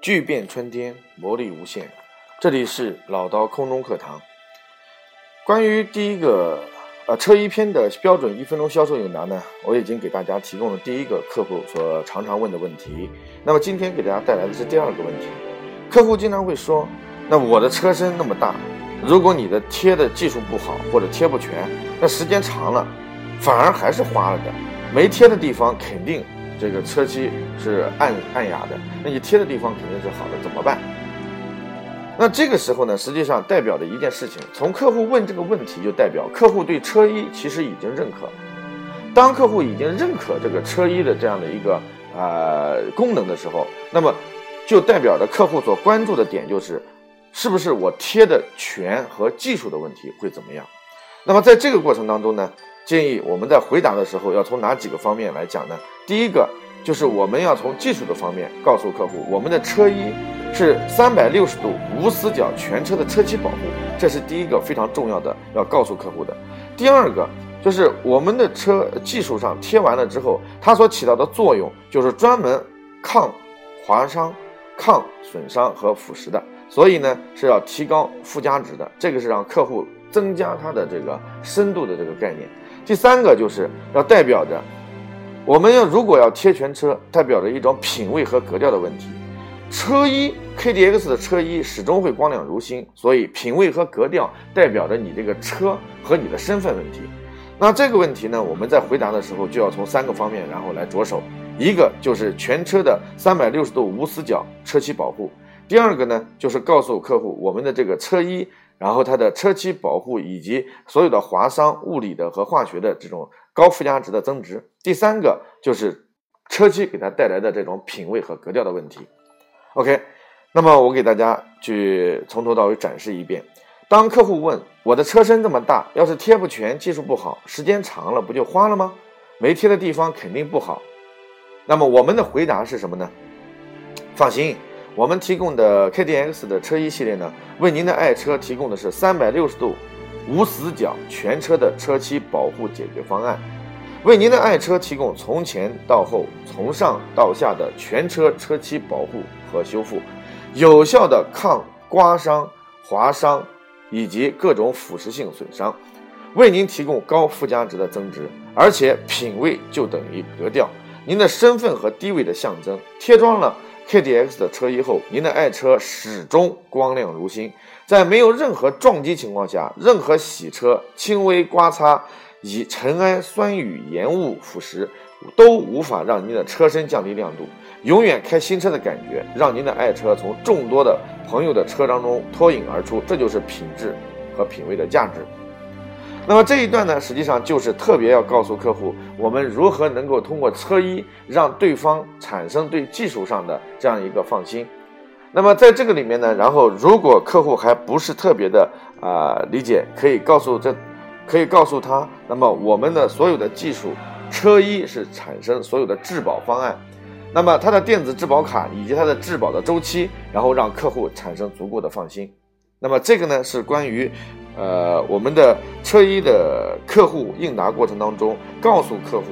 巨变春天，魔力无限。这里是老刀空中课堂。关于第一个呃车衣篇的标准一分钟销售应答呢，我已经给大家提供了第一个客户所常常问的问题。那么今天给大家带来的是第二个问题。客户经常会说：“那我的车身那么大，如果你的贴的技术不好或者贴不全，那时间长了反而还是花了的。没贴的地方肯定。”这个车漆是暗暗哑的，那你贴的地方肯定是好的，怎么办？那这个时候呢，实际上代表着一件事情，从客户问这个问题，就代表客户对车衣其实已经认可。当客户已经认可这个车衣的这样的一个呃功能的时候，那么就代表着客户所关注的点就是，是不是我贴的全和技术的问题会怎么样？那么在这个过程当中呢？建议我们在回答的时候要从哪几个方面来讲呢？第一个就是我们要从技术的方面告诉客户，我们的车衣是三百六十度无死角全车的车漆保护，这是第一个非常重要的要告诉客户的。第二个就是我们的车技术上贴完了之后，它所起到的作用就是专门抗划伤、抗损伤和腐蚀的，所以呢是要提高附加值的，这个是让客户增加它的这个深度的这个概念。第三个就是要代表着，我们要如果要贴全车，代表着一种品位和格调的问题。车衣 K D X 的车衣始终会光亮如新，所以品位和格调代表着你这个车和你的身份问题。那这个问题呢，我们在回答的时候就要从三个方面然后来着手。一个就是全车的三百六十度无死角车漆保护。第二个呢，就是告诉客户我们的这个车衣。然后它的车漆保护以及所有的划伤、物理的和化学的这种高附加值的增值。第三个就是车漆给它带来的这种品位和格调的问题。OK，那么我给大家去从头到尾展示一遍。当客户问我的车身这么大，要是贴不全、技术不好，时间长了不就花了吗？没贴的地方肯定不好。那么我们的回答是什么呢？放心。我们提供的 K D X 的车衣系列呢，为您的爱车提供的是三百六十度无死角全车的车漆保护解决方案，为您的爱车提供从前到后、从上到下的全车车漆保护和修复，有效的抗刮伤、划伤以及各种腐蚀性损伤，为您提供高附加值的增值，而且品位就等于格调，您的身份和地位的象征，贴装了。K D X 的车衣后，您的爱车始终光亮如新，在没有任何撞击情况下，任何洗车、轻微刮擦、以尘埃、酸雨、盐雾腐蚀，都无法让您的车身降低亮度。永远开新车的感觉，让您的爱车从众多的朋友的车当中脱颖而出，这就是品质和品味的价值。那么这一段呢，实际上就是特别要告诉客户，我们如何能够通过车衣让对方产生对技术上的这样一个放心。那么在这个里面呢，然后如果客户还不是特别的啊理解，可以告诉这，可以告诉他，那么我们的所有的技术，车衣是产生所有的质保方案，那么它的电子质保卡以及它的质保的周期，然后让客户产生足够的放心。那么这个呢是关于，呃，我们的车衣的客户应答过程当中，告诉客户，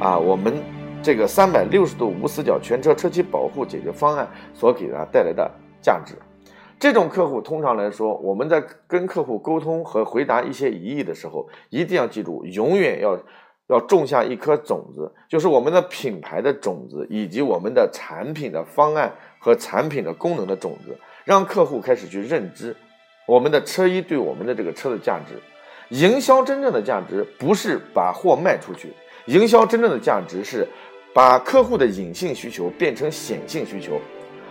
啊，我们这个三百六十度无死角全车车漆保护解决方案所给他带来的价值。这种客户通常来说，我们在跟客户沟通和回答一些疑义的时候，一定要记住，永远要要种下一颗种子，就是我们的品牌的种子，以及我们的产品的方案和产品的功能的种子，让客户开始去认知。我们的车衣对我们的这个车的价值，营销真正的价值不是把货卖出去，营销真正的价值是把客户的隐性需求变成显性需求。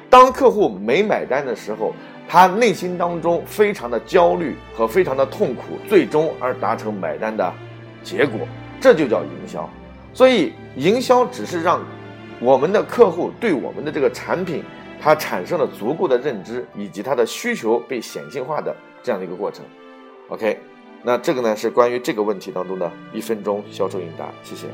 当客户没买单的时候，他内心当中非常的焦虑和非常的痛苦，最终而达成买单的结果，这就叫营销。所以，营销只是让我们的客户对我们的这个产品。他产生了足够的认知，以及他的需求被显性化的这样的一个过程。OK，那这个呢是关于这个问题当中的一分钟销售应答，谢谢。